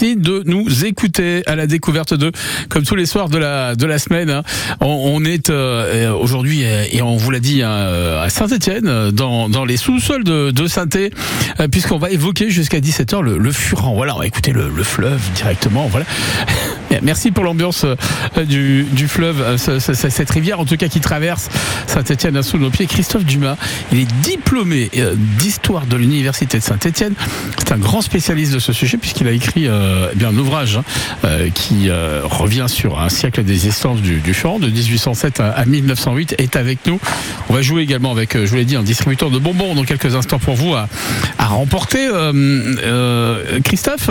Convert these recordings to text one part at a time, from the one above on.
de nous écouter à la découverte de comme tous les soirs de la de la semaine hein. on, est euh, aujourd'hui euh, et on vous l'a dit hein, euh, à Saint-Étienne dans, dans les sous-sols de, de saint puisqu'on va évoquer jusqu'à 17h le, le voilà on va écouter le, le fleuve directement voilà merci pour l'ambiance du, du fleuve cette rivière en tout cas qui traverse Saint-Étienne sous nos pieds Christophe Dumas il est diplômé d'histoire de l'université de Saint-Étienne c'est un grand spécialiste de ce sujet puisqu'il a écrit euh, eh bien, un ouvrage hein, euh, qui euh, revient sur un siècle estampes du, du de 1807 à, 1908, est avec nous. On va jouer également avec, je vous l'ai dit, un distributeur de bonbons dans quelques instants pour vous à, à remporter. Christophe,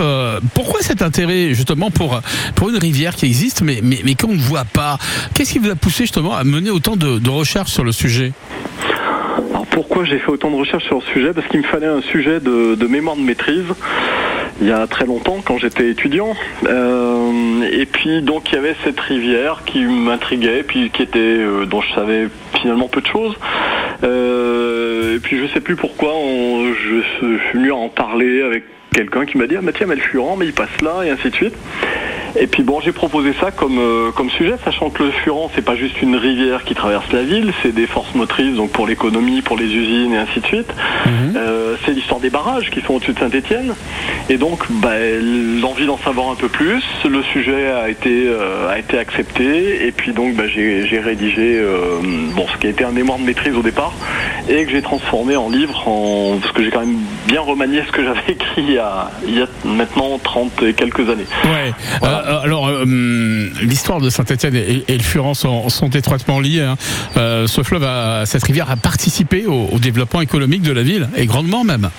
pourquoi cet intérêt justement pour, pour une rivière qui existe mais, mais, mais qu'on ne voit pas Qu'est-ce qui vous a poussé justement à mener autant de, recherches sur le sujet? Alors pourquoi j'ai fait autant de recherches sur le sujet? Parce qu'il me fallait un sujet de, mémoire de maîtrise il y a très longtemps quand j'étais étudiant. Euh, et puis donc il y avait cette rivière qui m'intriguait, puis qui était euh, dont je savais finalement peu de choses. Euh, et puis je sais plus pourquoi je, suis venu en parler avec quelqu'un qui m'a dit ah bah tiens mais le Furan mais il passe là et ainsi de suite. Et puis bon, j'ai proposé ça comme, euh, comme sujet, sachant que le Furan, c'est pas juste une rivière qui traverse la ville, c'est des forces motrices, donc pour l'économie, pour les usines et ainsi de suite. Mhm. Euh, c'est l'histoire des barrages qui sont au-dessus de Saint-Étienne. Et donc, bah, l'envie d'en savoir un peu plus, le sujet a été, euh, a été accepté, et puis donc bah, j'ai rédigé bon, ce qui a été un mémoire de maîtrise au départ, et que j'ai transformé en livre, en... parce que j'ai quand même bien remanié ce que j'avais écrit il y, a, il y, a, maintenant 30 et quelques années. Ouais. Euh, alors, euh, hum, l'histoire de Saint-Etienne et, le Furan sont, étroitement liés. Hein. Euh, ce fleuve, a, cette rivière a participé au, développement économique de la ville, et grandement même.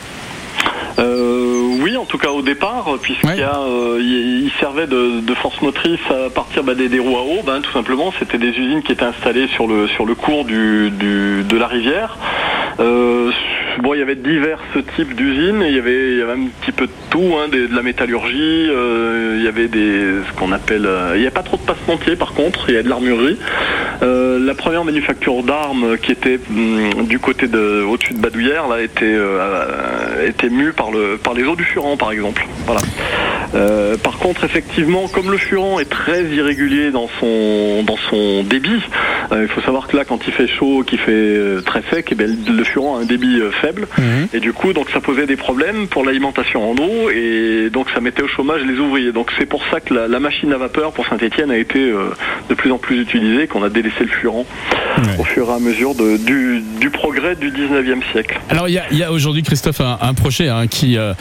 oui, en tout cas au départ, puisqu'il servait de, force motrice à partir bah, des, roues à eau, ben, tout simplement. C'était des usines qui étaient installées sur le, sur le cours de la rivière. Bon, il y avait divers types d'usines, il y avait, il y avait un petit peu de tout, hein, de, la métallurgie, euh, il y avait des, ce qu'on appelle, euh, il n'y a pas trop de passementiers par contre, il y a de l'armurerie. Euh, la première manufacture d'armes qui était hum, du côté de, au-dessus de Badouillère, là, était, était mue par le, par les eaux du Furan, par exemple. Voilà. par contre, effectivement, comme le Furan est très irrégulier dans son, dans son débit, il faut savoir que là, quand il fait chaud, qu'il fait très sec, eh bien, le Furan a un débit faible Mhm. Et du coup, donc ça posait des problèmes pour l'alimentation en eau et donc ça mettait au chômage les ouvriers. Donc c'est pour ça que la, machine à vapeur pour Saint-Etienne a été euh, de plus en plus utilisée, qu'on a délaissé le furan au fur et à mesure de, du, progrès du 19e siècle. Alors il y a, aujourd'hui, Christophe, un, projet hein, qui, euh,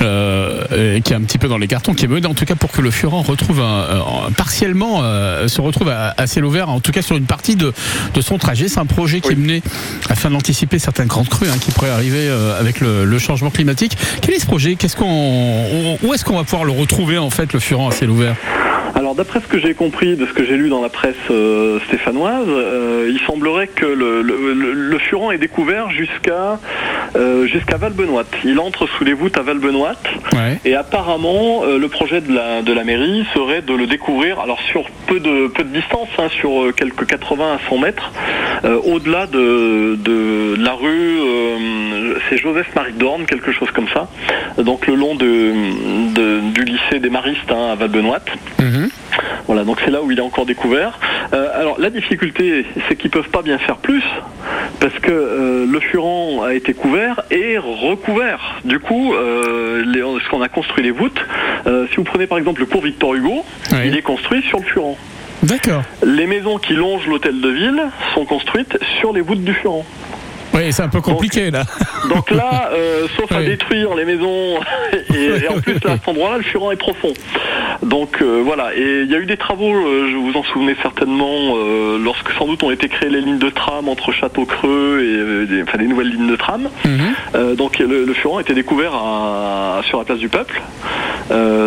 euh, qui est un petit peu dans les cartons, qui est mené en tout cas pour que le furan retrouve un, partiellement se retrouve à, ciel ouvert, en tout cas sur une partie de, de son trajet. C'est un projet qui est mené afin d'anticiper certaines grandes crues hein, qui pourraient arriver euh, avec le, changement climatique. Quel est ce projet? Qu'est-ce qu'on, où est-ce qu'on va pouvoir le retrouver en fait, le Furan à ciel ouvert? Alors d'après ce que j'ai compris de ce que j'ai lu dans la presse euh, stéphanoise, euh, il semblerait que le, le, Furan est découvert jusqu'à jusqu'à Valbenoît. Il entre sous les voûtes à Valbenoît et apparemment le projet de la, de la mairie serait de le découvrir alors sur peu de peu de distance, hein, sur quelques 80 à 100 mètres, au-delà de, de, la rue c'est Joseph-Marie Dorn, quelque chose comme ça. Donc le long de, du lycée des Maristes hein, à Val-Benoît. Voilà, donc c'est là où il est encore découvert. Euh, alors la difficulté, c'est qu'ils peuvent pas bien faire plus, parce que euh, le furan a été couvert et recouvert. Du coup, euh, ce qu'on a construit les voûtes, si vous prenez par exemple le cours Victor Hugo, il est construit sur le furan. D'accord. Les maisons qui longent l'hôtel de ville sont construites sur les voûtes du furan. Oui, c'est un peu compliqué là. Donc là, euh, sauf à détruire les maisons, et, en plus à cet endroit-là, le furan est profond. Donc euh, voilà, et il y a eu des travaux, euh, je vous en souvenez certainement, lorsque sans doute ont été créées les lignes de tram entre Château-Creux et des, enfin, des nouvelles lignes de tram. Mhm. donc le, furan a été découvert sur la place du Peuple.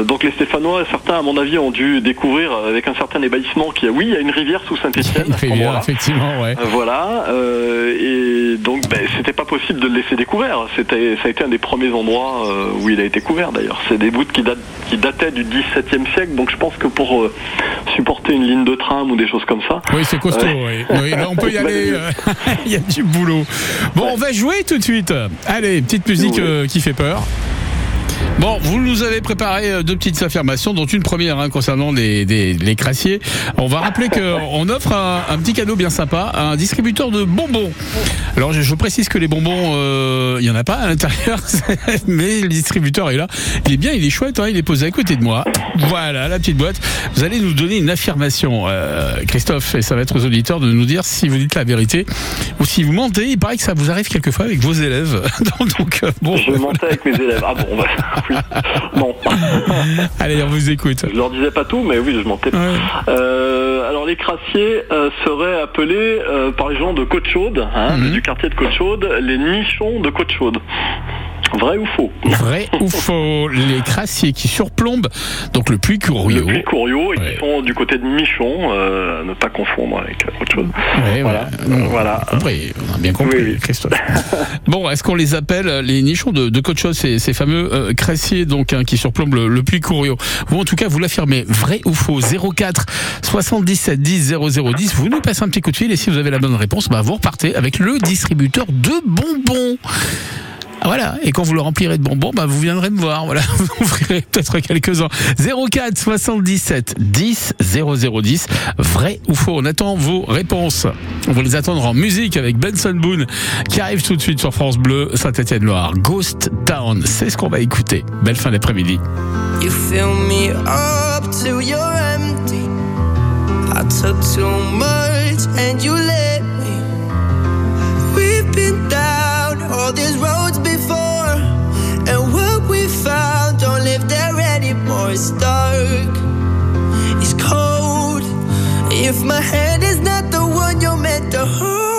donc les Stéphanois, certains à mon avis, ont dû découvrir avec un certain ébahissement qu'il y a, oui, il y a une rivière sous Saint-Étienne. Une rivière, effectivement, ouais. voilà, et donc ben, c'était pas possible de le laisser découvert. C'était, ça a été un des premiers endroits euh, où il a été couvert d'ailleurs. C'est des bouts qui, datent, qui dataient du XVIIe siècle, donc je pense que pour euh, supporter une ligne de tram ou des choses comme ça. Oui, c'est costaud. Oui. on peut y aller. Euh, il y a du boulot. Bon, on va jouer tout de suite. Allez, petite musique qui fait peur. Bon, vous nous avez préparé euh, deux petites affirmations, dont une première hein, concernant les, les, crassiers. On va rappeler qu'on offre un, petit cadeau bien sympa, un distributeur de bonbons. Alors je, précise que les bonbons, euh, il y en a pas à l'intérieur, mais le distributeur est là. Il est bien, il est chouette, hein, il est posé à côté de moi. Voilà, la petite boîte. Vous allez nous donner une affirmation, euh, Christophe, et ça va être aux auditeurs de nous dire si vous dites la vérité ou si vous mentez. Il paraît que ça vous arrive quelquefois avec vos élèves. Donc, bon, je mentais avec mes élèves. Ah bon, bah, Non. Allez, on vous écoute. Je leur disais pas tout, mais oui, je mentais. Euh, alors les crassiers euh, seraient appelés euh, par les gens de Côte-Chaude, hein, mhm. du quartier de Côte-Chaude, les nichons de Côte-Chaude. Vrai ou faux Vrai ou faux Les crassiers qui surplombent donc le puits Couriot. Le puits Couriot et qui sont du côté de Michon, euh, ne pas confondre avec autre chose. voilà. voilà. On, a bien compris, Christophe. bon, est-ce qu'on les appelle les nichons de, de Côte ces, ces, fameux euh, crassiers donc hein, qui surplombent le, puits Couriot Vous, en tout cas, vous l'affirmez, vrai ou faux? 04 77 10 0010. Vous nous passez un petit coup de fil et si vous avez la bonne réponse, bah, vous repartez avec le distributeur de bonbons. Ah, voilà. Et quand vous le remplirez de bonbons, bah, vous viendrez me voir. Voilà. Vous ouvrirez peut-être quelques-uns. 04 77 10 0010. Vrai ou faux? On attend vos réponses. On va les attendre en musique avec Benson Boone qui arrive tout de suite sur France Bleu, Saint-Étienne-Loire. Ghost Town. C'est ce qu'on va écouter. Belle fin d'après-midi. You fill me up till you're empty. I took too much and you let me. We've been down all these roads It's dark, it's cold. If my hand is not the one you're meant to hold.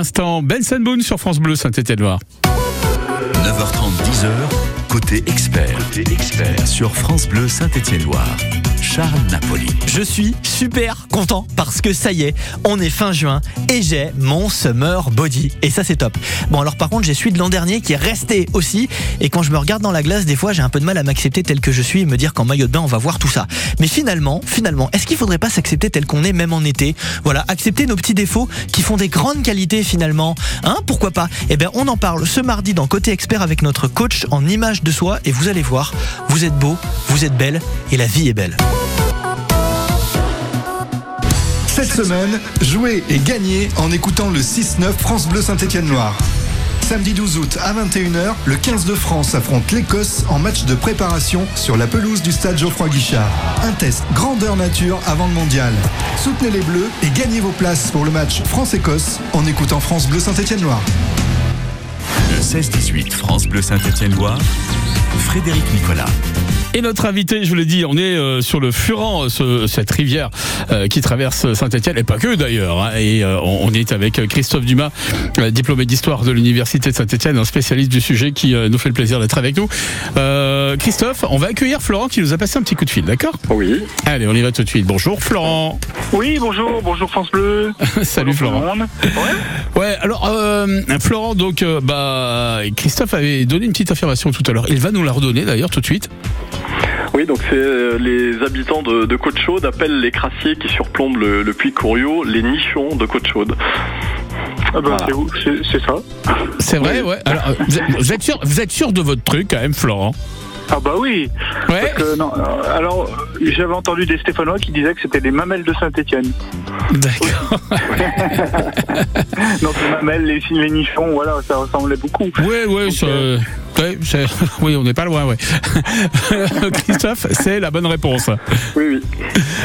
L'instant Benson Boone sur France Bleu Saint-Étienne-Loire. 9h30 10h côté expert. Côté expert sur France Bleu Saint-Étienne-Loire. Je suis super content parce que ça y est, on est fin juin et j'ai mon summer body. Et ça, c'est top. Bon, alors par contre, j'ai celui de l'an dernier qui est resté aussi. Et quand je me regarde dans la glace, des fois, j'ai un peu de mal à m'accepter tel que je suis et me dire qu'en maillot de bain, on va voir tout ça. Mais finalement, finalement, est-ce qu'il faudrait pas s'accepter tel qu'on est même en été? Voilà, accepter nos petits défauts qui font des grandes qualités finalement. Hein Pourquoi pas? Eh bien, on en parle ce mardi dans Côté Expert avec notre coach en image de soi et vous allez voir, vous êtes beau, vous êtes belle et la vie est belle. Cette semaine, jouez et gagnez en écoutant le 6-9 France Bleu Saint-Étienne-Loire. Samedi 12 août à 21h, le 15 de France affronte l'Écosse en match de préparation sur la pelouse du stade Geoffroy Guichard. Un test grandeur nature avant le mondial. Soutenez les Bleus et gagnez vos places pour le match France-Écosse en écoutant France Bleu Saint-Étienne-Loire. Le 16-18 France Bleu Saint-Étienne-Loire, Frédéric Nicolas. Et notre invité, je vous l'ai dit, on est euh, sur le Furan, ce, cette rivière euh, qui traverse Saint-Etienne, et pas que d'ailleurs. Hein, et euh, on est avec Christophe Dumas, diplômé d'histoire de l'Université de Saint-Etienne, un spécialiste du sujet qui nous fait le plaisir d'être avec nous. Christophe, on va accueillir Florent qui nous a passé un petit coup de fil, d'accord? Oui. Allez, on y va tout de suite. Bonjour Florent. Oui, bonjour, bonjour France Bleu. Salut Florent. Ouais. ouais, alors Florent, donc bah Christophe avait donné une petite affirmation tout à l'heure. Il va nous la redonner d'ailleurs tout de suite. Oui, donc c'est euh, les habitants de, de Côte-Chaude appellent les crassiers qui surplombent le, puits Couriot les nichons de Côte-Chaude. Ah ben, c'est ça? C'est vrai, ouais. Alors, vous êtes, sûr, vous êtes sûr de votre truc quand même, Florent? Ah bah oui. Ouais. non, euh, alors j'avais entendu des Stéphanois qui disaient que c'était des mamelles de Saint-Étienne. D'accord. Donc les mamelles, les, les nichons, voilà, ça ressemblait beaucoup. Oui, oui, ça, oui, on n'est pas loin, oui. Christophe, c'est la bonne réponse. Oui, oui.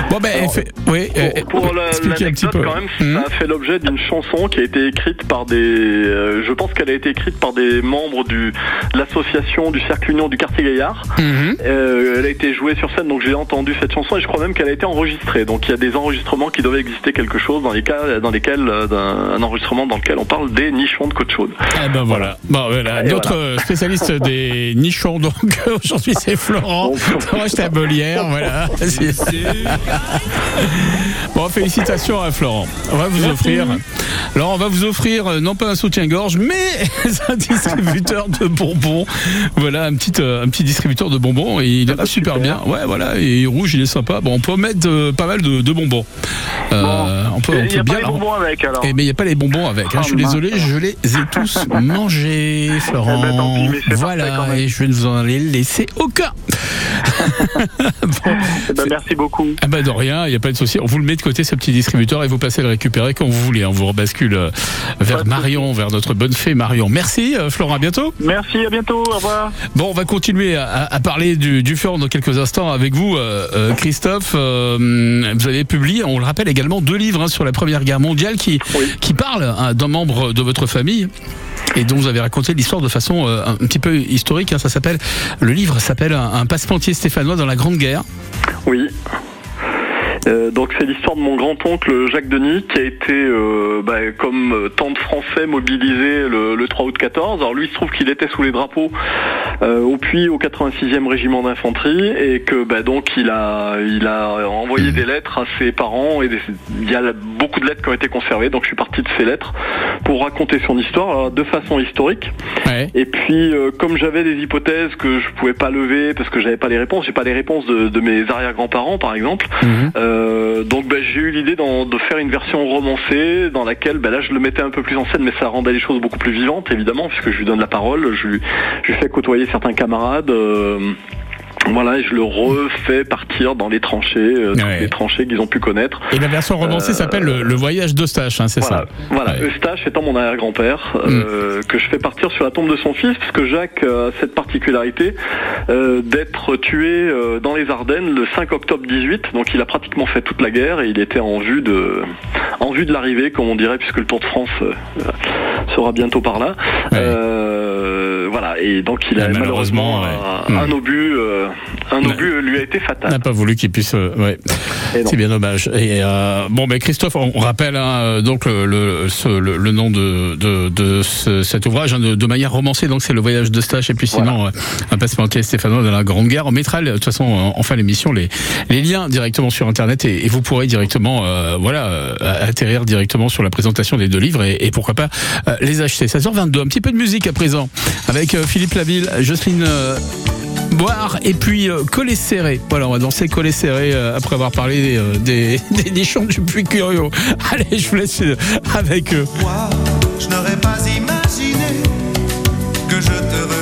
Bon, ben, fait, oui, pour, euh, l'anecdote, quand même, ça a hmm. fait l'objet d'une chanson qui a été écrite par des. Euh, je pense qu'elle a été écrite par des membres du, de l'association du Cercle Union du Quartier Gaillard. Hmm. Euh, elle a été jouée sur scène, donc j'ai entendu cette chanson et je crois même qu'elle a été enregistrée. Donc il y a des enregistrements qui doivent exister quelque chose dans les cas, dans lesquels, un enregistrement dans lequel on parle des nichons de côte chaude. Ah ben voilà. Bon, voilà. Notre spécialiste des nichons. Donc aujourd'hui c'est Florent. Moi j'étais à Bolière, voilà. bon, félicitations à Florent. On va vous offrir. Alors on va vous offrir euh, non pas un soutien-gorge, mais un distributeur de bonbons. Voilà un petit euh, un petit distributeur de bonbons et il est super, bien. Ouais, voilà et rouge, il est sympa. Bon, on peut mettre euh, pas mal de, bonbons. on peut, on peut bien. Pas les bonbons avec alors. Eh, mais il n'y a pas les bonbons avec. Hein. je suis désolé, je les ai tous mangés, Florent. Eh ben, voilà, et je vais ne vous en laisser aucun. Eh ben, merci beaucoup. Ah bah de rien, il n'y a pas de souci. On vous le met de côté, ce petit distributeur, et vous passez le récupérer quand vous voulez. On vous rebascule euh, vers Marion, vers notre bonne fée Marion. Merci euh, Florent, à bientôt. Merci, à bientôt, au revoir. Bon, on va continuer à, parler du, du dans quelques instants avec vous, euh, Christophe. vous avez publié, on le rappelle également, deux livres hein, sur la Première Guerre mondiale qui, qui parlent hein, d'un membre de votre famille et dont vous avez raconté l'histoire de façon euh, un petit peu historique. Hein, ça s'appelle le livre s'appelle un, un passementier stéphanois dans la Grande Guerre. Oui. Euh, donc c'est l'histoire de mon grand-oncle Jacques Denis qui a été, euh, bah, comme tant de Français, mobilisé le, 3 août 14. Alors lui, il se trouve qu'il était sous les drapeaux euh, au puits au 86e régiment d'infanterie et que bah, donc il a, il a envoyé des lettres à ses parents et il y a beaucoup de lettres qui ont été conservées. Donc je suis parti de ces lettres pour raconter son histoire de façon historique. Et puis comme j'avais des hypothèses que je pouvais pas lever parce que j'avais pas les réponses, j'ai pas les réponses de, mes arrière-grands-parents par exemple. Mhm. Euh, donc bah, j'ai eu l'idée de faire une version romancée dans laquelle bah, là je le mettais un peu plus en scène mais ça rendait les choses beaucoup plus vivantes évidemment puisque je lui donne la parole, je lui, fais côtoyer certains camarades. Euh, voilà, je le refais partir dans les tranchées, euh, les tranchées qu'ils ont pu connaître. Et la version romancée euh, s'appelle le, voyage d'Eustache, hein, c'est ça Voilà, Eustache étant mon arrière-grand-père, euh, mm. que je fais partir sur la tombe de son fils, parce que Jacques a cette particularité d'être tué dans les Ardennes le 5 octobre 18, donc il a pratiquement fait toute la guerre et il était en vue de, en vue de l'arrivée, comme on dirait, puisque le Tour de France sera bientôt par là. Voilà, et donc il a malheureusement, un, obus, euh, un obus lui a été fatal. N'a pas voulu qu'il puisse, euh, ouais. C'est bien dommage. Et euh, bon, mais Christophe, on, rappelle hein, donc le, le, le, nom de, de, de cet ouvrage hein, de, manière romancée. Donc c'est le voyage de stage et puis sinon un passementier Stéphano de la Grande Guerre. On mettra de toute façon en fin d'émission les, les liens directement sur internet et, vous pourrez directement voilà atterrir directement sur la présentation des deux livres et, et pourquoi pas les acheter. 16h22, un petit peu de musique à présent avec euh, Philippe Laville, Jocelyne euh, Boire et puis euh, Collet Serré. Voilà, on va danser Collet Serré après avoir parlé des, des, nichons du Puy Curieux. Allez, je vous laisse avec eux. je n'aurais pas imaginé que je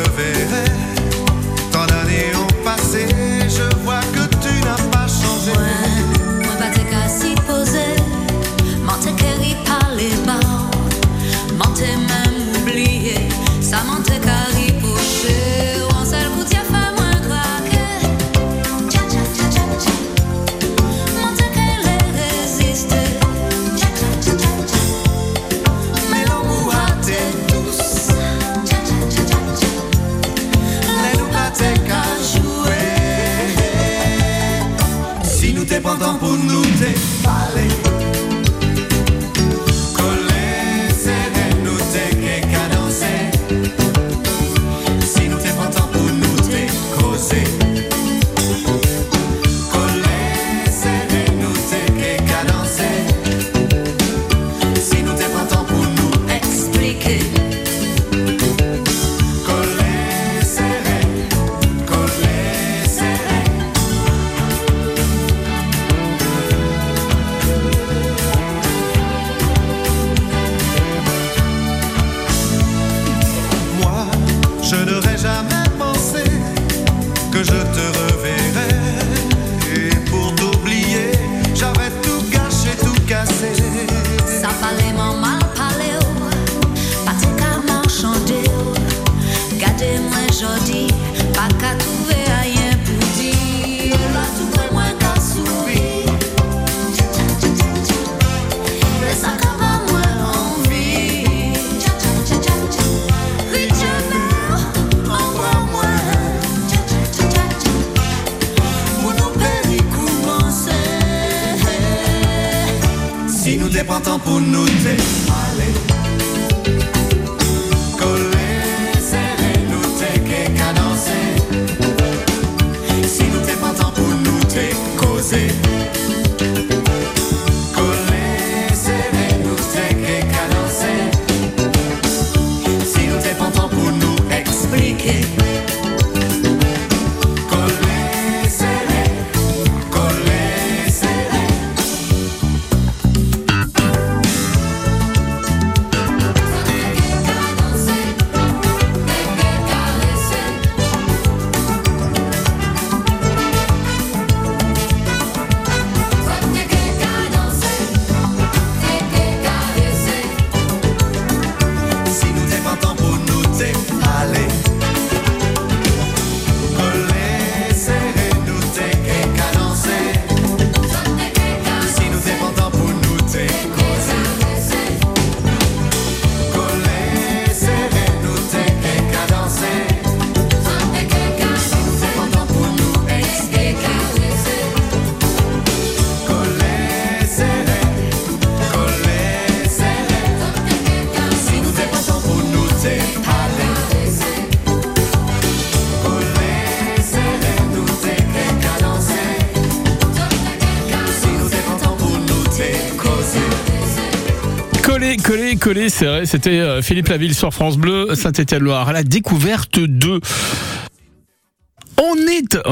C'était euh, Philippe Laville sur France Bleu, Saint-Étienne-Loire, la découverte de...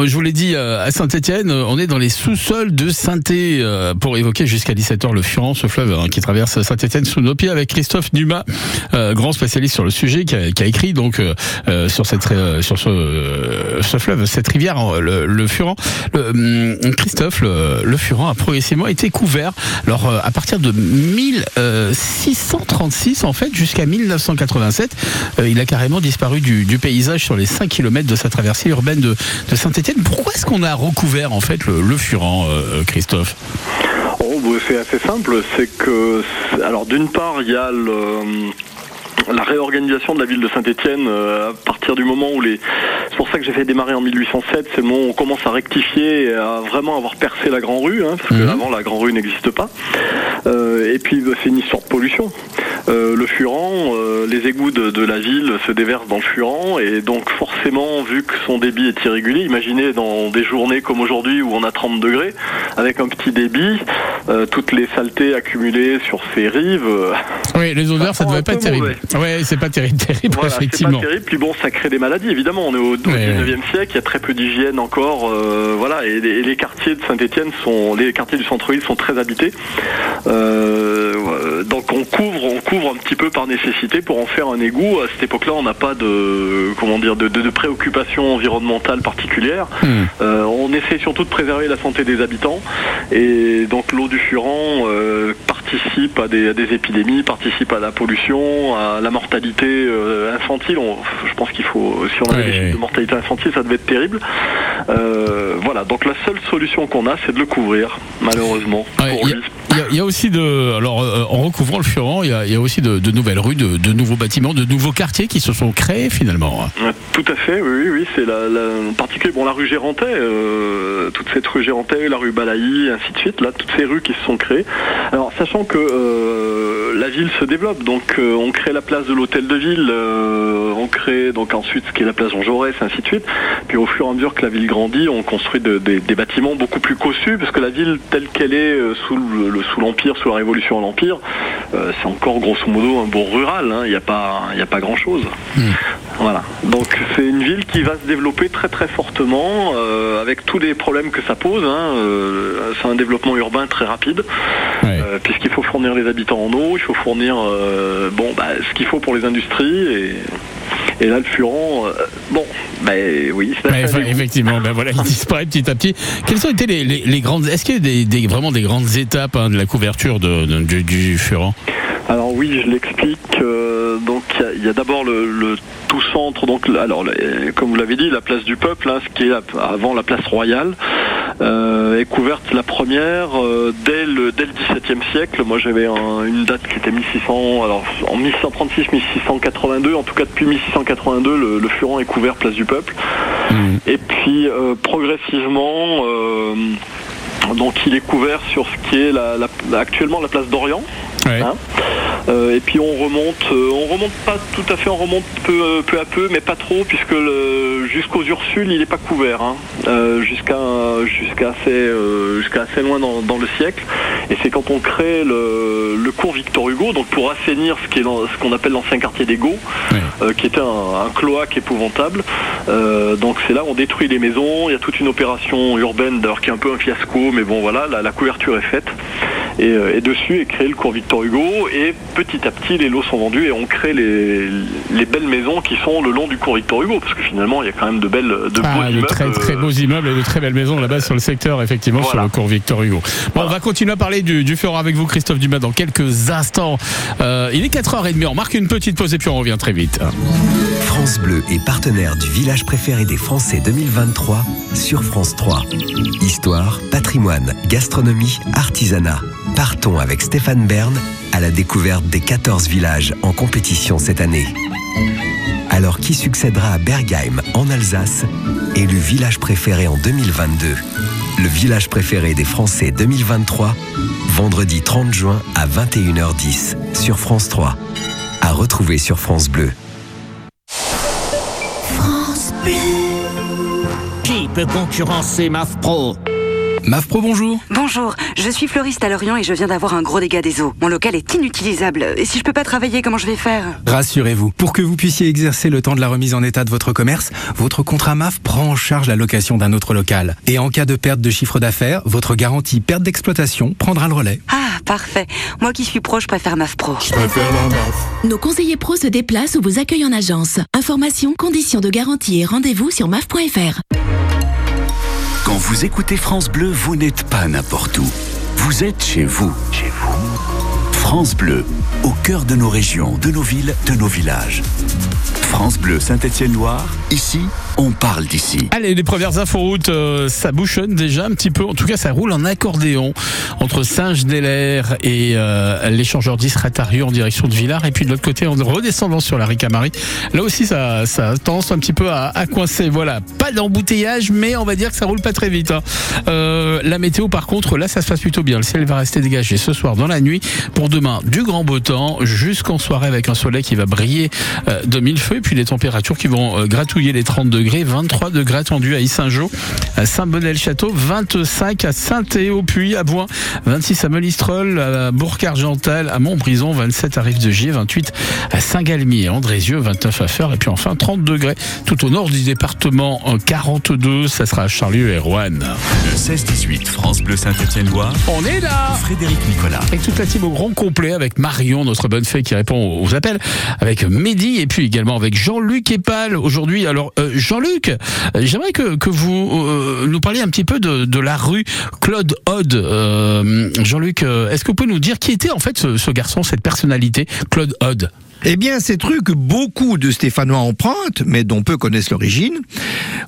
Euh, je vous l'ai dit, euh, à Saint-Etienne, on est dans les sous-sols de Sainté euh, pour évoquer jusqu'à 17h le Furan, ce fleuve hein, qui traverse Saint-Etienne sous nos pieds avec Christophe Dumas, euh, grand spécialiste sur le sujet, qui a, écrit donc euh, euh, sur cette euh, sur ce, euh, ce fleuve, cette rivière, hein, le, le Furan. Hum, Christophe, le, le Furan a progressivement été couvert. Alors euh, à partir de 1636 en fait jusqu'à 1987, euh, il a carrément disparu du, du paysage sur les 5 km de sa traversée urbaine de, de Saint-Etienne. Pourquoi est-ce qu'on a recouvert en fait le, le Furan, euh, Christophe? Oh, bah, c'est assez simple, c'est que, alors d'une part, il y a la réorganisation de la ville de Saint-Étienne à partir du moment où les. C'est pour ça que j'ai fait démarrer en 1807. C'est le moment où on commence à rectifier et à vraiment avoir percé la Grand Rue, hein, parce Mhm. que avant la Grand Rue n'existe pas. Euh, et puis bah, c'est une histoire de pollution. Euh, le Furan, euh, les égouts de, de la ville se déversent dans le Furan et donc forcément, vu que son débit est irrégulier, imaginez dans des journées comme aujourd'hui où on a 30 degrés, avec un petit débit, euh, toutes les saletés accumulées sur ces rives. euh, Oui, les odeurs, ça sent devait pas être terrible. Ouais, c'est pas terrible, terrible voilà, c'est pas effectivement. terrible. Puis bon, ça crée des maladies, évidemment. On est au, au Ouais. 19e siècle, il y a très peu d'hygiène encore. euh, voilà, et, les- et les quartiers de Saint-Etienne sont, les quartiers du centre-ville sont très habités. Euh, donc on couvre, on couvre un petit peu par nécessité pour en faire un égout. À cette époque-là, on n'a pas de, comment dire, de, de, de préoccupation environnementale particulière. Hmm. Euh, on essaie surtout de préserver la santé des habitants et donc l'eau du Furan euh, participe à des, à des épidémies, participe à la pollution, à la mortalité euh, infantile. On- je pense qu'il faut, si on Ouais, des chiffres ouais. de mortalité infantile, ça devait être terrible. Euh, voilà, donc la seule solution qu'on a, c'est de le couvrir, malheureusement, Ouais, pour lui. Y y a aussi de, alors euh, en recouvrant le Furan, il y a, aussi de, nouvelles rues, de, nouveaux bâtiments, de nouveaux quartiers qui se sont créés finalement. Tout à fait, oui, oui, c'est la, en particulier bon la rue Gérantais, euh, toute cette rue Gérantais, la rue Balailly, ainsi de suite, là, toutes ces rues qui se sont créées. Alors, sachant que euh, la ville se développe, donc on crée la place de l'hôtel de ville, on crée donc ensuite ce qui est la place Jean Jaurès, ainsi de suite. Puis au fur et à mesure que la ville grandit, on construit de- des- bâtiments beaucoup plus cossus, parce que la ville telle qu'elle est sous le- sous l'Empire, sous la Révolution à l'Empire, euh, c'est encore grosso modo un bourg rural. hein. Il n'y a pas, il y a pas grand chose. Voilà. Donc c'est une ville qui va se développer très très fortement, euh, avec tous les problèmes que ça pose. hein. Euh, c'est un développement urbain très rapide, euh, puisqu'il faut fournir les habitants en eau, il faut fournir bon bah, ce qu'il faut pour les industries et et là le Furon, euh, bon, ben oui, c'est Ouais, enfin, effectivement, ben voilà, il disparaît petit à petit. Quelles ont été les, les- les grandes Est-ce qu'il y a des, des- vraiment des grandes étapes hein, de la couverture de, de- du, du Furan Alors oui, je l'explique. euh, donc il y a- d'abord le, le tout centre. Donc alors le- comme vous l'avez dit, la place du peuple, hein, ce qui est avant la place royale, est couverte la première euh, dès le dès le XVIIe siècle. Moi j'avais un- une date qui était 1600. Alors en 1636-1682, en tout cas depuis 1682, le, le est couvert place du peuple. Et puis euh, progressivement. euh, donc il est couvert sur ce qui est la- la- actuellement la place d'Orient. Hein Euh, et puis on remonte, euh, on remonte pas tout à fait, on remonte peu, euh, peu à peu, mais pas trop, puisque jusqu'aux Ursules, il n'est pas couvert, hein, jusqu'à jusqu'à assez, jusqu'à assez loin dans, dans le siècle. Et c'est quand on crée le, le cours Victor Hugo, donc pour assainir ce qu'on appelle l'ancien quartier des Gaux, euh, qui était un, un cloaque épouvantable. Donc c'est là où on détruit les maisons. Il y a toute une opération urbaine, d'ailleurs qui est un peu un fiasco, mais bon voilà, la, la couverture est faite. Et, euh, et dessus est créé le cours Victor Hugo. Et petit à petit, les lots sont vendus et on crée les, les belles maisons qui sont le long du cours Victor Hugo, parce que finalement, il y a quand même de belles, de beaux Ah, de immeubles. très très beaux immeubles et de très belles maisons là-bas sur le secteur, effectivement, sur le cours Victor Hugo. Bon, on va continuer à parler du, du avec vous, Christophe Dumas, dans quelques instants. Euh, il est 4h30, on marque une petite pause et puis on revient très vite. France Bleu est partenaire du village préféré des Français 2023 sur France 3. Histoire, patrimoine, gastronomie, artisanat. Partons avec Stéphane Bern à la découverte des 14 villages en compétition cette année. Alors qui succédera à Bergheim en Alsace, élu village préféré en 2022 Le village préféré des Français 2023, vendredi 30 juin à 21h10 sur France 3. À retrouver sur France Bleu. France Bleu. Qui peut concurrencer MAF Pro? MAF Pro, bonjour. Bonjour, je suis fleuriste à Lorient et je viens d'avoir un gros dégât des eaux. Mon local est inutilisable. Et si je peux pas travailler, comment je vais faire? Rassurez-vous, pour que vous puissiez exercer le temps de la remise en état de votre commerce, votre contrat MAF prend en charge la location d'un autre local. Et en cas de perte de chiffre d'affaires, votre garantie perte d'exploitation prendra le relais. Ah, parfait. Moi qui suis pro, je préfère MAF Pro. Nos conseillers pros se déplacent ou vous accueillent en agence. Informations, conditions de garantie et rendez-vous sur maf.fr. Quand vous écoutez France Bleu, vous n'êtes pas n'importe où. Vous êtes chez vous. Chez vous. France Bleu, au cœur de nos régions, de nos villes, de nos villages. France Bleu Saint-Étienne-Loire, ici, on parle d'ici. Allez, les premières infos routes, euh, ça bouchonne déjà un petit peu. En tout cas, ça roule en accordéon entre Saint-Genélaire et euh, l'échangeur d'Isratarieux en direction de Villars. Et puis de l'autre côté, en redescendant sur la Ricamari. Là aussi, ça, a tendance un petit peu à, coincer. Voilà, pas d'embouteillage, mais on va dire que ça roule pas très vite. hein. Euh, la météo, par contre, là, ça se passe plutôt bien. Le ciel va rester dégagé ce soir dans la nuit. Pour demain, du grand beau temps jusqu'en soirée avec un soleil qui va briller de mille feux. Et puis les températures qui vont gratouiller les 30 degrés. 23 degrés attendus à Issingeau, à Saint-Bonnet-le-Château, 25 à Saint-Théo-Puy, à Boin, 26 à Molistrol, à Bourg-Argental, à Montbrison, 27 à Rive-de-Gier, 28 à Saint-Galmier, Andrézieux, 29 à Feur, et puis enfin 30 degrés tout au nord du département, en 42, ça sera à Charlieu et Rouen. Le 16-18, France Bleu Saint-Étienne-Loire. On est là Frédéric Nicolas. Avec toute la team au grand complet, avec Marion, notre bonne fée qui répond aux appels, avec Mehdi et puis également avec Jean-Luc Epal aujourd'hui. Alors euh, Jean-Luc, j'aimerais que, vous euh, nous parliez un petit peu de, la rue Claude Hode. Euh, Jean-Luc, euh, est-ce que vous pouvez nous dire qui était en fait ce, ce garçon, cette personnalité, Claude Hode Eh bien, ces trucs beaucoup de Stéphanois empruntent, mais dont peu connaissent l'origine.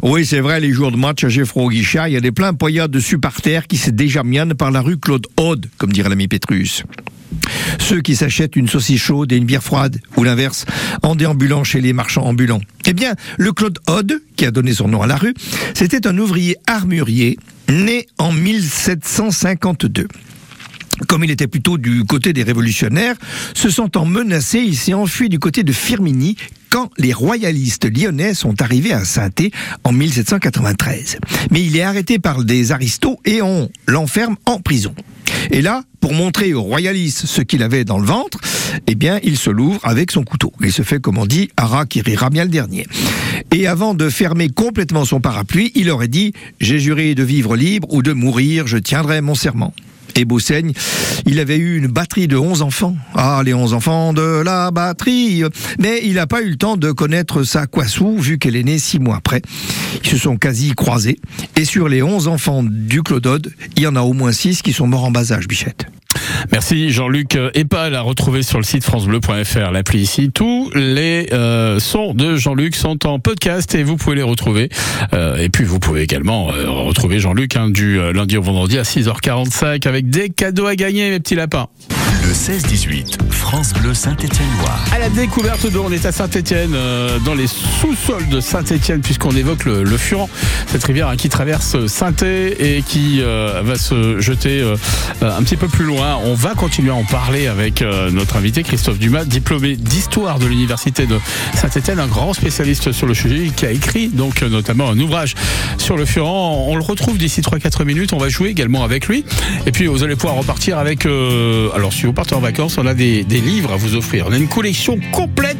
Oui, c'est vrai, les jours de match à Geoffroy Guichard, il y a des pleins poignards de supporters qui se déjamiennent par la rue Claude Aude, comme dirait l'ami Pétrus. Ceux qui s'achètent une saucisse chaude et une bière froide, ou l'inverse, en déambulant chez les marchands ambulants. Eh bien, le Claude Aude, qui a donné son nom à la rue, c'était un ouvrier armurier, né en 1752. Comme il était plutôt du côté des révolutionnaires, se sentant menacé, il s'est enfui du côté de Firminy, quand les royalistes lyonnais sont arrivés à saint en 1793. Mais il est arrêté par des aristos et on l'enferme en prison. Et là, pour montrer aux royalistes ce qu'il avait dans le ventre, eh bien, il se l'ouvre avec son couteau. Il se fait, comme on dit, Ara qui rira bien le dernier. Et avant de fermer complètement son parapluie, il aurait dit J'ai juré de vivre libre ou de mourir, je tiendrai mon serment. Et Beauseigne, il avait eu une batterie de 11 enfants. Ah, les 11 enfants de la batterie Mais il n'a pas eu le temps de connaître sa Quassou, vu qu'elle est née six mois après. Ils se sont quasi croisés. Et sur les 11 enfants du Clodode, il y en a au moins 6 qui sont morts en bas âge, Bichette. Merci Jean-Luc Epal à retrouver sur le site francebleu.fr, l'appli ici. Tous les euh, sons de Jean-Luc sont en podcast et vous pouvez les retrouver. Euh, et puis vous pouvez également euh, retrouver Jean-Luc hein, du lundi au vendredi à 6h45 avec des cadeaux à gagner, mes petits lapins. Le 16-18, France Bleu Saint-Étienne-Loire. À la découverte d'eau, on est à Saint-Étienne, dans les sous-sols de Saint-Étienne, puisqu'on évoque le, le Furan, cette rivière hein, qui traverse Saint-É et qui va se jeter un petit peu plus loin. On va continuer à en parler avec euh, notre invité Christophe Dumas, diplômé d'histoire de l'université de Saint-Étienne, un grand spécialiste sur le sujet, qui a écrit donc euh, notamment un ouvrage sur le Furan. On le retrouve d'ici 3-4 minutes. On va jouer également avec lui. Et puis vous allez pouvoir repartir avec. euh, alors si vous partez en vacances, on a des, des livres à vous offrir. On a une collection complète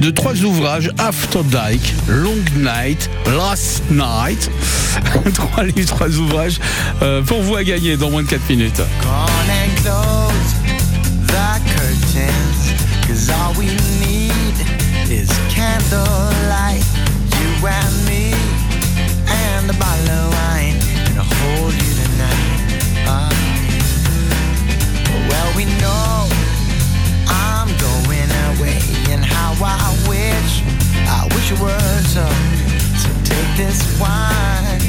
de trois ouvrages After Dyke, Long Night, Last Night. trois trois ouvrages euh, pour vous à gagner dans moins de 4 minutes. This wine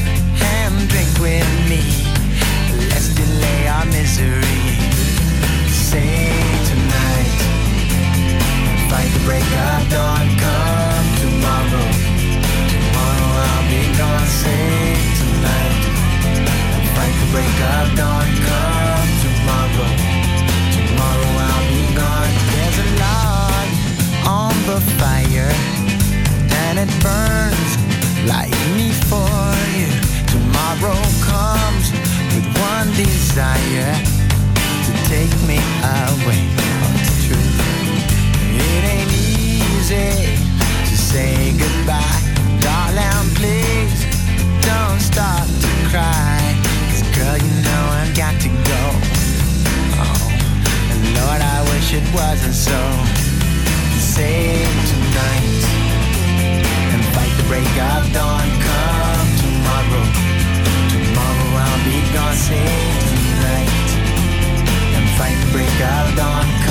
and drink with me. Let's delay our misery. Tonight, fight the break of dawn. Come tomorrow, tomorrow I'll be gone. Tonight, fight the break of dawn. Come tomorrow, tomorrow I'll be gone. There's a on the fire, and it burns like for you. Tomorrow comes with one desire to take me away. Oh, it's true. It ain't easy to say goodbye, darling. Please don't start to cry. 'Cause girl, you know I've got to go. Oh, and Lord, I wish it wasn't so. Save tonight and fight the break of dawn. sky dawn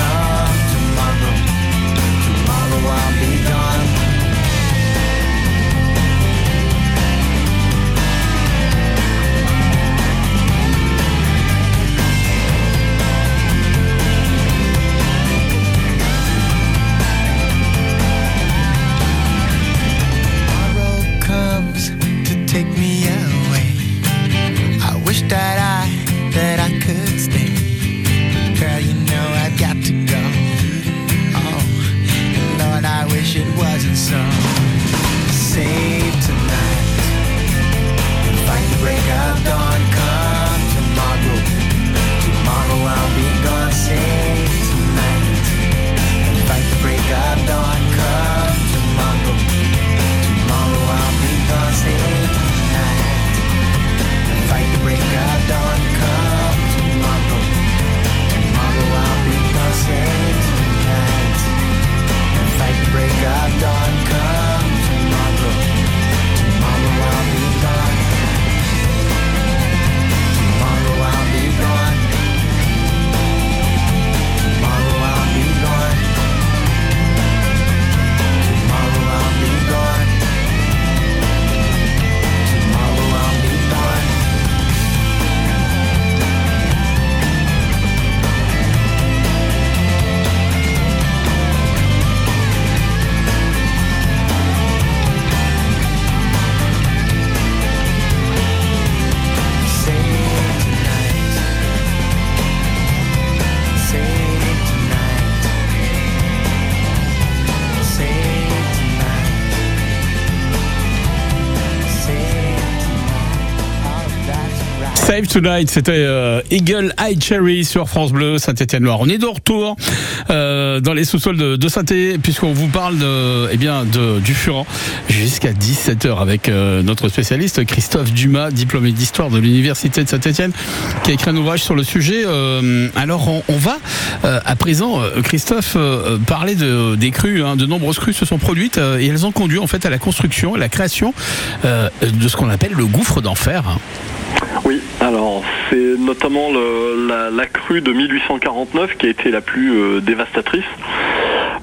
Tonight, c'était euh, Eagle Eye Cherry sur France Bleu, Saint-Étienne-Loire. On est de retour euh, dans les sous-sols de, Saint-Étienne, puisqu'on vous parle de, eh bien, de, du Furan jusqu'à 17h avec euh, notre spécialiste Christophe Dumas, diplômé d'histoire de l'Université de Saint-Étienne, qui a écrit un ouvrage sur le sujet. Alors, on, va à présent, Christophe, parler de, des crues. hein. De nombreuses crues se sont produites et elles ont conduit en fait à la construction, à la création de ce qu'on appelle le gouffre d'enfer. hein. Oui, alors c'est notamment le- la, la crue de 1849 qui a été la plus euh, dévastatrice.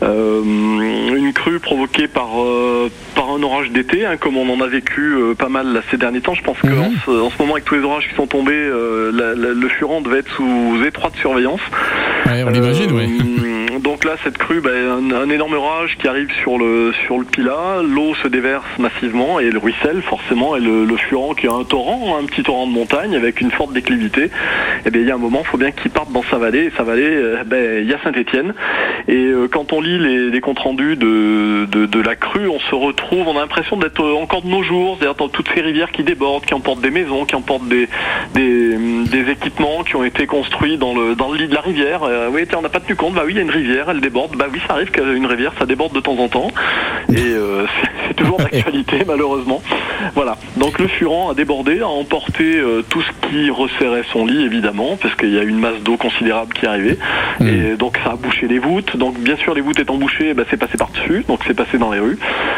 Euh, une crue provoquée par, euh, par un orage d'été, hein, comme on en a vécu euh, pas mal là, ces derniers temps. Je pense qu'en ce, en ce moment, avec tous les orages qui sont tombés, la- la- le Furan devait être sous étroite surveillance. Ouais, on l'imagine, oui. Donc là, cette crue, bah, un, énorme orage qui arrive sur le sur le Pilat, l'eau se déverse massivement et elle ruisselle forcément. Et le, le qui est un torrent, un petit torrent de montagne avec une forte déclivité, et bien il y a un moment, il faut bien qu'il parte dans sa vallée. Et sa vallée, euh, ben, il y a Saint-Étienne. Et euh, quand on lit les, comptes rendus de, de, la crue, on se retrouve, on a l'impression d'être euh, encore de nos jours, c'est-à-dire dans toutes ces rivières qui débordent, qui emportent des maisons, qui emportent des, des, équipements qui ont été construits dans le, dans le lit de la rivière. Oui, on n'a pas tenu compte, bah oui, il y a une rivière, elle déborde. Bah oui, ça arrive qu'une rivière, ça déborde de temps en temps. Et euh, c'est- toujours d'actualité, malheureusement. Voilà. Donc le Furan a débordé, a emporté euh, tout ce qui resserrait son lit, évidemment, parce qu'il y a une masse d'eau considérable qui arrivait. Et donc ça a bouché les voûtes. Donc bien sûr, les voûtes étant bouchées, bah, c'est passé par-dessus, donc c'est passé dans les rues.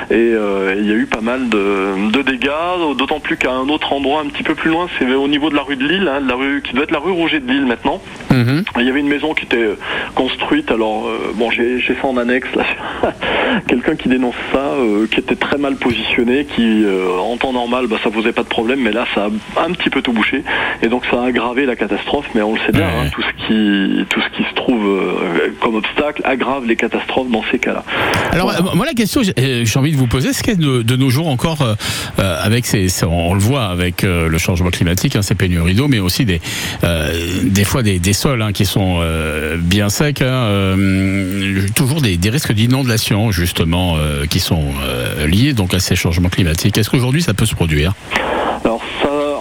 Et euh, il y a eu pas mal de, de dégâts, d'autant plus qu'à un autre endroit un petit peu plus loin, c'est au niveau de la rue de Lille, hein, la rue qui doit être la rue Roger de Lille maintenant. Il y avait une maison qui était construite, alors bon j'ai ça en annexe là, quelqu'un qui dénonce ça, euh, qui était très mal positionné, qui euh, en temps normal bah, ça posait pas de problème, mais là ça a un petit peu tout bouché, et donc ça a aggravé la catastrophe, mais on le sait bien, hein, tout, ce qui, tout ce qui se trouve euh, comme obstacle aggrave les catastrophes dans ces cas-là. Alors, euh, moi, la question j'ai euh, envie de vous poser, c'est de, de nos jours encore, euh, euh, avec ces, on le voit avec euh, le changement climatique, hein, ces pénuries d'eau, mais aussi des, euh, des fois des, des sols hein, qui sont euh, bien secs, hein, euh, toujours des, risques d'inondation justement euh, qui sont euh, liés donc à ces changements climatiques. Est-ce qu'aujourd'hui ça peut se produire?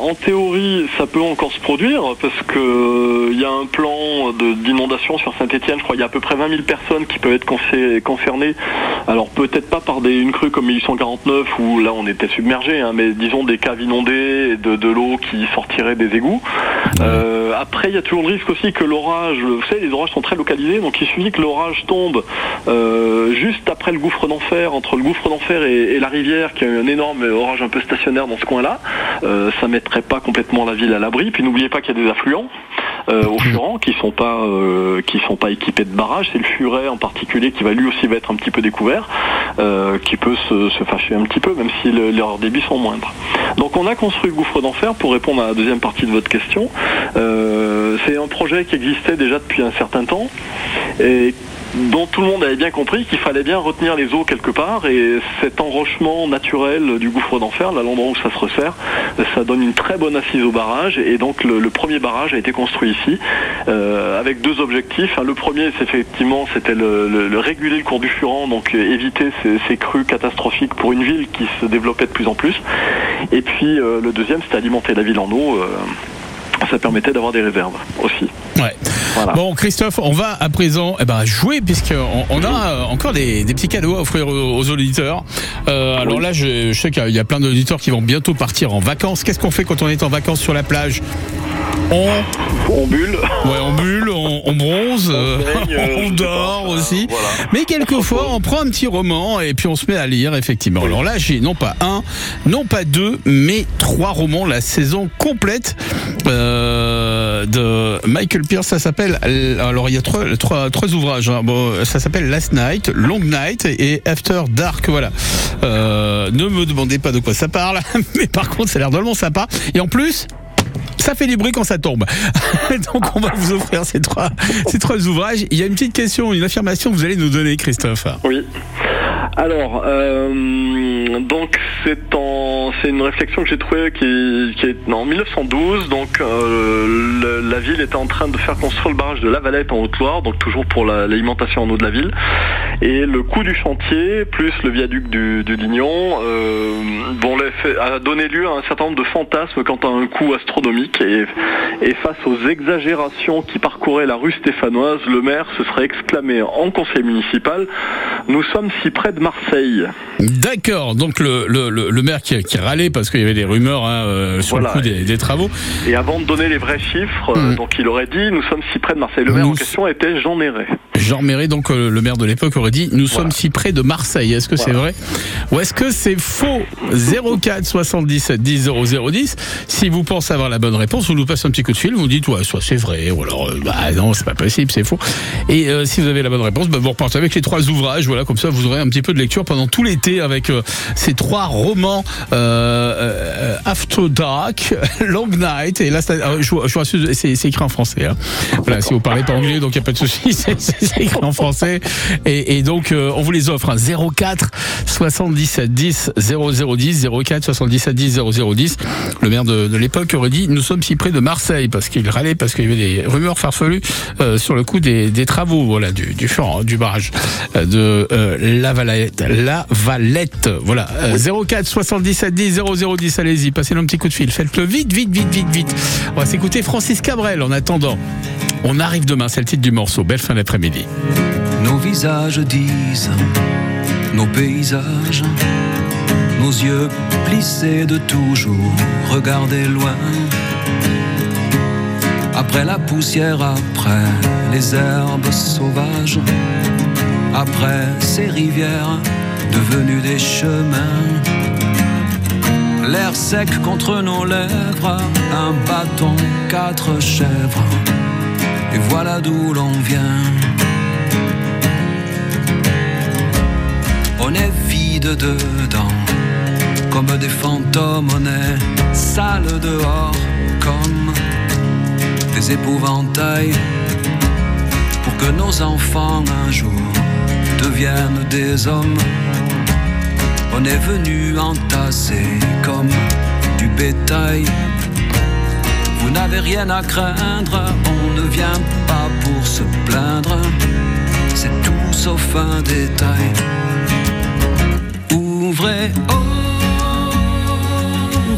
En théorie, ça peut encore se produire parce que euh, il y a un plan d'inondation sur Saint-Étienne. Je crois qu'il y a à peu près 20 000 personnes qui peuvent être concernées. Alors peut-être pas par des, une crue comme 1849 où là on était submergé, hein, mais disons des caves inondées et de, de l'eau qui sortirait des égouts. Euh, après, il y a toujours le risque aussi que l'orage, vous savez, les orages sont très localisés, donc il suffit que l'orage tombe euh, juste après le gouffre d'enfer, entre le gouffre d'enfer et, et la rivière, qui a eu un énorme orage un peu stationnaire dans ce coin-là. Euh, ça mettrait pas complètement la ville à l'abri. Puis n'oubliez pas qu'il y a des affluents. euh, au Furan qui sont pas euh, qui sont pas équipés de barrages. C'est le Furet en particulier qui va lui aussi va être un petit peu découvert, euh, qui peut se, se fâcher un petit peu, même si le- leurs débits sont moindres. Donc on a construit le gouffre d'enfer pour répondre à la deuxième partie de votre question. Euh, c'est un projet qui existait déjà depuis un certain temps et dont tout le monde avait bien compris qu'il fallait bien retenir les eaux quelque part et cet enrochement naturel du gouffre d'enfer, là l'endroit où ça se resserre, ça donne une très bonne assise au barrage et donc le, premier barrage a été construit ici euh, avec deux objectifs. Le premier, c'est effectivement, c'était le, le- le réguler le cours du Furan, donc euh, éviter ces, crues catastrophiques pour une ville qui se développait de plus en plus. Et puis euh, le deuxième, c'était alimenter la ville en eau. Ça permettait d'avoir des réserves aussi. Ouais. Bon, Christophe, on va à présent eh ben, jouer, puisqu'on on a encore des, des petits cadeaux à offrir aux, aux auditeurs. Euh, alors là, je, je sais qu'il y a plein d'auditeurs qui vont bientôt partir en vacances. Qu'est-ce qu'on fait quand on est en vacances sur la plage? On... on bulle. Ouais, on bulle, on, on bronze, euh, on, dort aussi. Mais quelquefois, on prend un petit roman et puis on se met à lire, effectivement. Alors là, j'ai non pas un, non pas deux, mais trois romans, la saison complète euh, de Michael Pierce. Ça s'appelle. Alors, il y a trois, trois, trois ouvrages. hein. Bon, ça s'appelle Last Night, Long Night et After Dark. Voilà. Euh, ne me demandez pas de quoi ça parle, mais par contre, ça a l'air drôlement sympa. Et en plus, ça fait du bruit quand ça tombe. Donc on va vous offrir ces trois, ces trois ouvrages. Il y a une petite question, une affirmation que vous allez nous donner, Christophe. Oui. Alors, euh, donc c'est en, c'est une réflexion que j'ai trouvée qui, est en 1912. Donc, euh, la ville était en train de faire construire le barrage de La Valette en Haute-Loire, donc toujours pour la- l'alimentation en eau de la ville. Et le coût du chantier, plus le viaduc du, du Lignon, euh, a donné lieu à un certain nombre de fantasmes quant à un coût astronomique. Et, et face aux exagérations qui parcouraient la rue stéphanoise, le maire se serait exclamé en conseil municipal Nous sommes si près de Marseille. D'accord, donc le, le, le, le maire qui, qui râlait parce qu'il y avait des rumeurs hein, euh, sur Voilà. le coup des, des travaux. Et avant de donner les vrais chiffres, Mm. euh, donc il aurait dit Nous sommes si près de Marseille. Le maire en question était Jean Néret. Jean Méret, donc euh, le maire de l'époque, aurait dit Nous sommes si près de Marseille. Est-ce que c'est vrai Ou est-ce que c'est faux? 04 77 10 0010. Si vous pensez avoir la bonne réponse, vous nous passez un petit coup de fil, vous dites Ouais, soit c'est vrai, ou alors euh, Bah non, c'est pas possible, c'est faux. Et euh, si vous avez la bonne réponse, bah, vous repartez avec les trois ouvrages. Voilà, comme ça, vous aurez un petit peu de lecture pendant tout l'été avec euh, ces trois romans After Dark, Long Night. Et là, je, je rassure, c'est écrit en français. hein. Voilà, si vous parlez pas anglais, donc il n'y a pas de souci, c'est écrit en français. Et, donc, on vous les offre. hein, 04 77 10 0010, 04 77 10 0010. Le maire de, de l'époque aurait dit Nous sommes si près de Marseille, parce qu'il râlait, parce qu'il y avait des rumeurs farfelues euh, sur le coup des, des travaux, voilà, du, du du barrage euh, de euh, la Valette. La Valette, voilà. Euh, 04 77 10 0010, allez-y, passez-le un petit coup de fil. Faites-le vite, vite, vite, vite, vite. On va s'écouter Francis Cabrel en attendant. On arrive demain, c'est le titre du morceau. Belle fin d'après-midi. Nos visages disent, nos paysages, nos yeux plissés de toujours regarder loin. Après la poussière, après les herbes sauvages, après ces rivières devenues des chemins. L'air sec contre nos lèvres, un bâton, quatre chèvres, et voilà d'où l'on vient. On est vide dedans, comme des fantômes, on est sale dehors, comme des épouvantails, pour que nos enfants un jour deviennent des hommes. On est venu entasser comme du bétail. Vous n'avez rien à craindre, on ne vient pas pour se plaindre, c'est tout sauf un détail. Ouvrez, oh,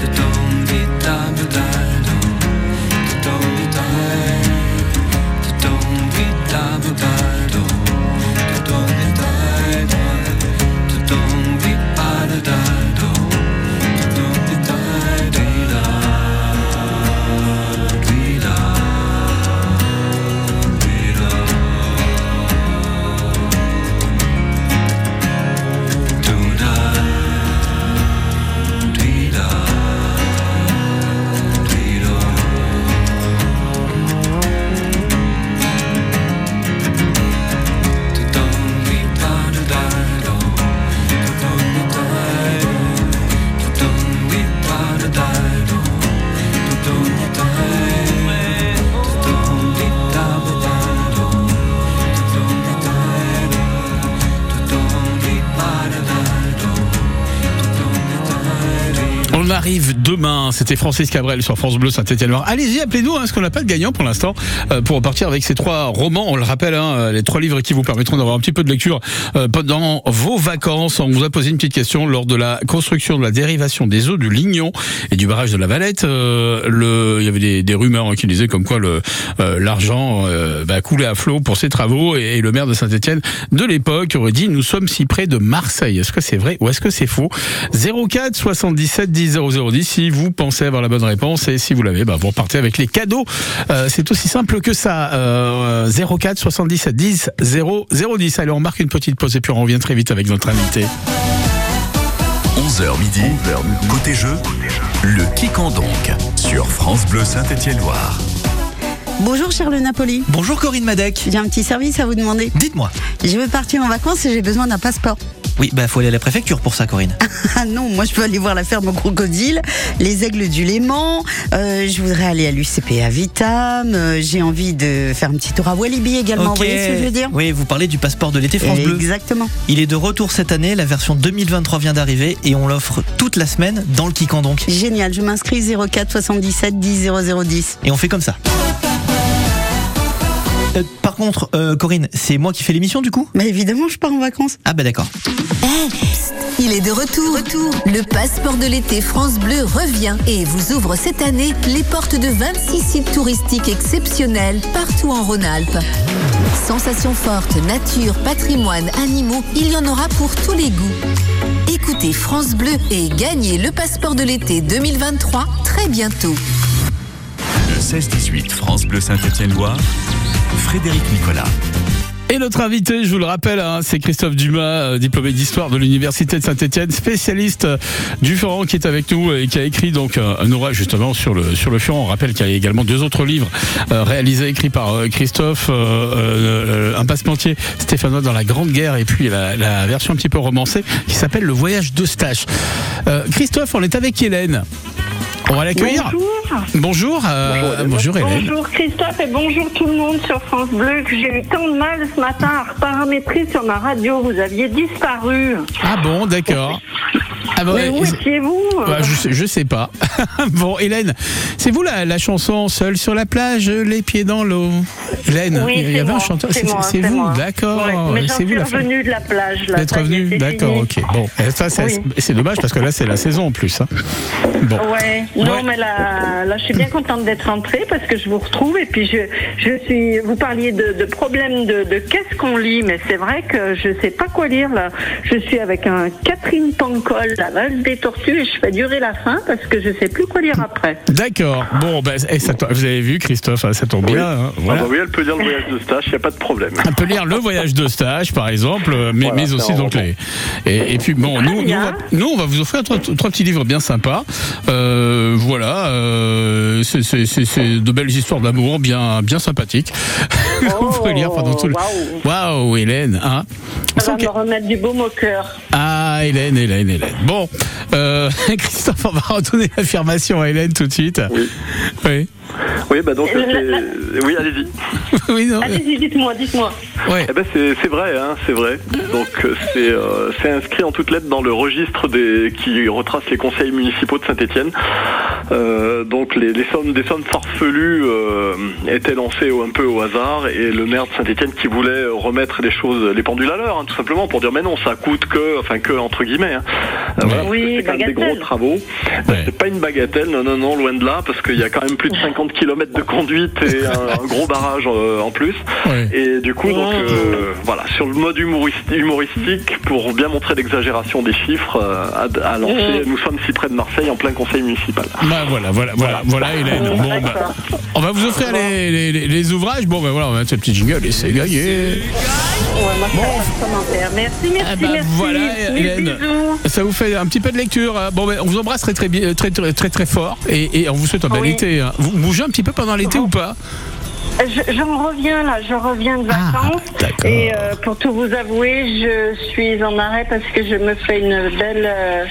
Tonight On arrive demain. C'était Francis Cabrel sur France Bleu Saint-Étienne-Loire. Allez-y, appelez-nous, hein, parce qu'on n'a pas de gagnant pour l'instant, euh, pour repartir avec ces trois romans. On le rappelle, hein, euh, les trois livres qui vous permettront d'avoir un petit peu de lecture euh, pendant vos vacances. On vous a posé une petite question lors de la construction de la dérivation des eaux du Lignon et du barrage de la Valette. Euh, il y avait des, des rumeurs hein, qui disaient comme quoi euh, l'argent euh, bah, coulait à flot pour ces travaux et, et le maire de Saint-Étienne de l'époque aurait dit nous sommes si près de Marseille. Est-ce que c'est vrai ou est-ce que c'est faux? 04 77 10 0010 si vous pensez avoir la bonne réponse et si vous l'avez, bah, vous repartez avec les cadeaux. Euh, c'est aussi simple que ça. Euh, 04 77 10 0010. Allez, on marque une petite pause et puis on revient très vite avec notre invité. 11h midi, côté jeu, le qui quand donc sur France Bleu Saint-Étienne-Loire. Bonjour Charles Napoli. Bonjour Corinne Madec. J'ai un petit service à vous demander. Dites-moi. Je veux partir en vacances et j'ai besoin d'un passeport. Oui, bah faut aller à la préfecture pour ça, Corinne. Ah non, moi je peux aller voir la ferme au crocodile, les aigles du Léman, euh, je voudrais aller à l'UCP à Vitam, euh, j'ai envie de faire un petit tour à Walibi également, vous voyez ce que je veux dire? Oui, vous parlez du passeport de l'été France Bleu. Exactement. Il est de retour cette année, la version 2023 vient d'arriver et on l'offre toute la semaine dans le Kikan donc. Génial, je m'inscris 04 77 10 0010. Et on fait comme ça. Euh, par contre, euh, Corinne, c'est moi qui fais l'émission du coup? Mais évidemment, je pars en vacances. Ah bah d'accord. Eh, il est de retour. Le passeport de l'été France Bleu revient et vous ouvre cette année les portes de 26 sites touristiques exceptionnels partout en Rhône-Alpes. Sensations fortes, nature, patrimoine, animaux, il y en aura pour tous les goûts. Écoutez France Bleu et gagnez le passeport de l'été 2023 très bientôt. Le 16-18 France Bleu Saint-Étienne-Loire, Frédéric Nicolas. Et notre invité, je vous le rappelle, hein, c'est Christophe Dumas, euh, diplômé d'histoire de l'université de Saint-Étienne, spécialiste euh, du Furan qui est avec nous et qui a écrit donc euh, un ouvrage justement sur le sur le Furan. On rappelle qu'il y a également deux autres livres euh, réalisés, écrits par euh, Christophe, euh, euh, un passementier stéphanois dans la Grande Guerre et puis la, la version un petit peu romancée qui s'appelle Le Voyage d'Eustache. Euh, Christophe, on est avec Hélène. On va l'accueillir. Bonjour. Bonjour, euh, bonjour Hélène. Bonjour Christophe et bonjour tout le monde sur France Bleu que j'ai eu tant de mal ce matin à reparamétrer sur ma radio. Vous aviez disparu. Ah bon, d'accord. Ah bah Mais où c'est- étiez-vous? Bah, je, sais, je sais pas. bon, Hélène, c'est vous la, la chanson Seule sur la plage, les pieds dans l'eau Hélène, Oui, il y c'est avait un chanteur. c'est vous, moi. d'accord. Ouais, c'est vous la femme. revenue de la plage. là, D'être ça y est, revenu, c'est d'accord, ok. Bon, et ça, c'est Oui. c'est dommage parce que là, c'est la saison en plus. hein. Bon. Ouais, non, mais là, là, je suis bien contente d'être rentrée parce que je vous retrouve et puis je, je suis. Vous parliez de, de problèmes de, de qu'est-ce qu'on lit, mais c'est vrai que je sais pas quoi lire là. Je suis avec un Catherine Pancol, la valse des tortues, et je fais durer la fin parce que je sais plus quoi lire après. D'accord. Bon, ben, ça, vous avez vu, Christophe, hein, ça tombe bien. hein, Ah bah oui, elle peut lire le voyage de stage, il n'y a pas de problème. On peut lire le voyage de stage, par exemple, mais, Voilà, mais c'est aussi donc les. Et, et puis bon, nous, nous, on va, nous, on va vous offrir trois, trois petits livres bien sympas. Euh, voilà, euh, c'est- c'est de belles histoires d'amour, bien, bien sympathiques. Vous pouvez lire pendant tout le. Waouh, Hélène, hein. On Ça va que- me remettre du baume au cœur. Ah, Hélène, Hélène, Hélène. Bon, euh, Christophe, on va redonner l'affirmation à Hélène tout de suite. Oui. Oui. Oui, bah donc, euh, c'est- oui, allez-y. oui, non. Allez-y, dites-moi, dites-moi. Eh ben c'est c'est vrai, hein, c'est vrai. Donc euh, c'est euh, c'est inscrit en toutes lettres dans le registre des qui retrace les conseils municipaux de Saint-Étienne. donc les, les sommes des sommes farfelues euh, étaient lancées au- un peu au hasard et le maire de Saint-Étienne qui voulait remettre les choses, les pendules à l'heure, hein, tout simplement pour dire mais non ça coûte que, enfin que entre guillemets. hein. Euh, voilà, Oui, c'est quand même des gros travaux. C'est pas une bagatelle, non non non loin de là parce qu'il y a quand même plus de 50 km de conduite et un, un gros barrage euh, en plus. Et du coup, donc, euh, voilà, sur le mode humoristique, pour bien montrer l'exagération des chiffres, euh, à, à lancer, nous sommes si près de Marseille en plein conseil municipal. Bah voilà, voilà, voilà, voilà, Hélène. Bon, bah, on va vous offrir les, les- les- les ouvrages. Bon, ben voilà, on va mettre ce petit jingle et c'est gagné. Commentaire. Merci, merci, bah, merci. voilà, Hélène. bisous. Ça vous fait un petit peu de lecture. Bon, ben, on vous embrasse très très bien- très très très, très fort et, et on vous souhaite un bel Oui. été. Vous bougez un petit peu pendant l'été ou pas Je- J'en reviens là, je reviens de Ah, vacances et euh, pour tout vous avouer, je suis en arrêt parce que je me fais une belle, euh,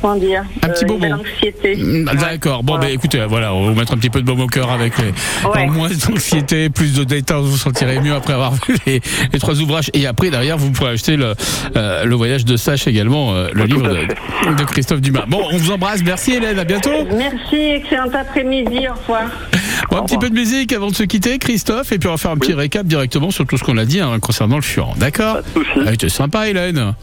comment dire Un petit euh, une bonbon. belle anxiété. Mm, D'accord. Bon, ben écoutez, voilà, on va vous mettre un petit peu de baume au cœur avec les, Ouais. en moins d'anxiété, plus de détente, vous vous sentirez mieux après avoir vu les, les trois ouvrages. Et après, derrière, vous pourrez acheter le, euh, le voyage de Sache également, euh, le livre de, de Christophe Dumas. Bon, on vous embrasse. Merci Hélène, à bientôt. Merci, excellent après-midi, au revoir. Bon, un petit peu de musique avant de se quitter, Christophe, et puis on va faire un petit récap directement sur tout ce qu'on a dit hein, concernant le furan. D'accord Ah, C'était sympa, Hélène.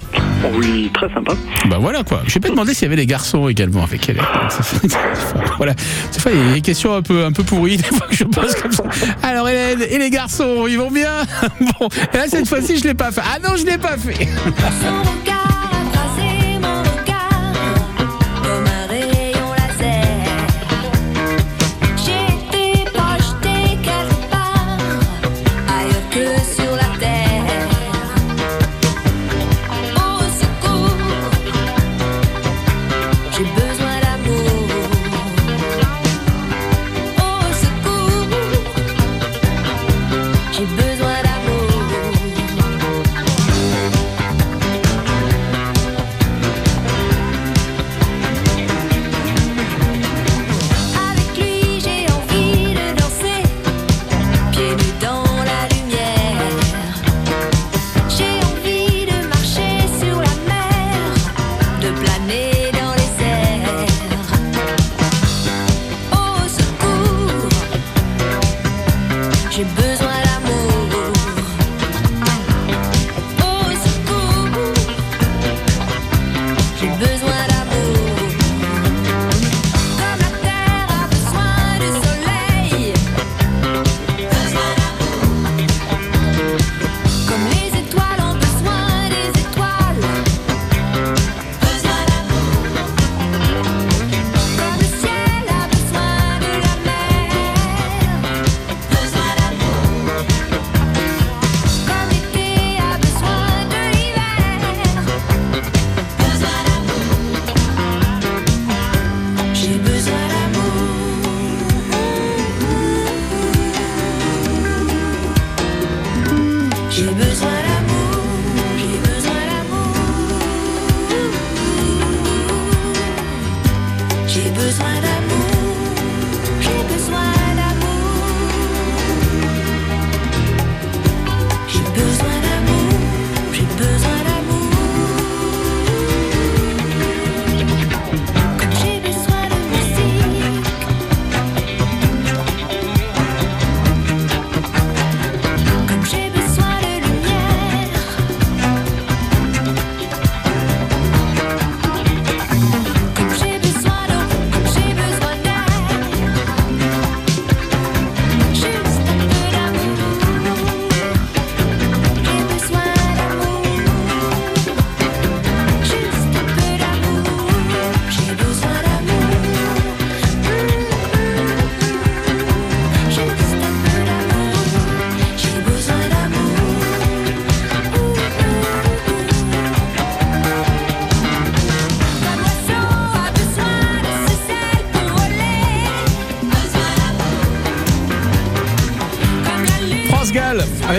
Oui, très sympa. Bah voilà quoi. J'ai pas demandé s'il y avait des garçons également avec Hélène. Voilà. Des fois, il y a des questions un peu, un peu pourries, des fois que je pose comme ça. Alors, Hélène, et les garçons, ils vont bien? Bon, et là, cette fois-ci, je l'ai pas fait. Ah non, je l'ai pas fait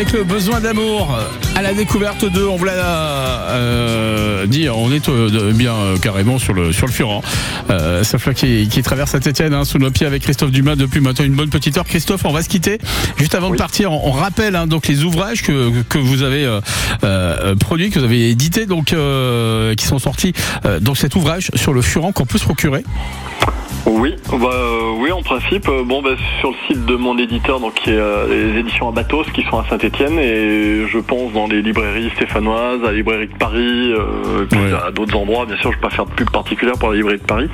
avec le besoin d'amour à la découverte de, on vous l'a euh, dit, on est euh, bien euh, carrément sur le sur le Furan. Ce fleuve qui, qui traverse Saint-Etienne hein, sous nos pieds avec Christophe Dumas depuis maintenant une bonne petite heure. Christophe, on va se quitter. Juste avant de partir, on, on rappelle hein, donc les ouvrages que, que vous avez produits, que vous avez édités, donc qui sont sortis. Donc cet ouvrage sur le Furan qu'on peut se procurer. Oui, bah, euh, oui, en principe. euh, bon, bah, sur le site de mon éditeur, donc qui est euh, les éditions Abatos, qui sont à Saint-Étienne, et je pense dans les librairies stéphanoises, à la librairie de Paris, euh, et puis à d'autres endroits. Bien sûr, je ne vais pas faire de pub particulière pour la librairie de Paris.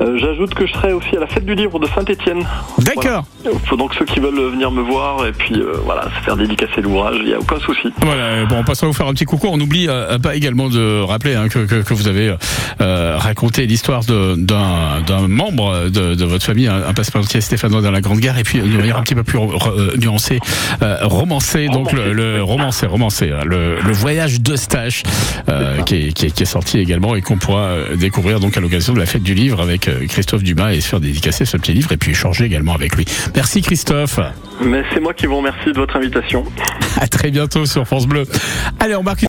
Euh, J'ajoute que je serai aussi à la fête du livre de Saint-Étienne. D'accord. Faut donc ceux qui veulent venir me voir et puis euh, voilà, se faire dédicacer l'ouvrage, il n'y a aucun souci. Voilà, bon, on passera vous faire un petit coucou. On n'oublie pas également de rappeler hein, que, que, que vous avez euh, raconté l'histoire de- d'un d'un membre de, de votre famille, un, un passeportier stéphanois dans la Grande Guerre, et puis de manière un petit peu plus euh, nuancée, euh, romancé, donc le, le romancé, romancé, hein, le, le voyage d'Eustache, euh, qui, est, qui, est, qui est sorti également et qu'on pourra euh, découvrir donc à l'occasion de la fête du livre avec euh, Christophe Dumas et se faire dédicacer ce petit livre et puis échanger également avec lui. Merci Christophe. Mais c'est moi qui vous remercie de votre invitation. À très bientôt sur France Bleu. Allez, on marque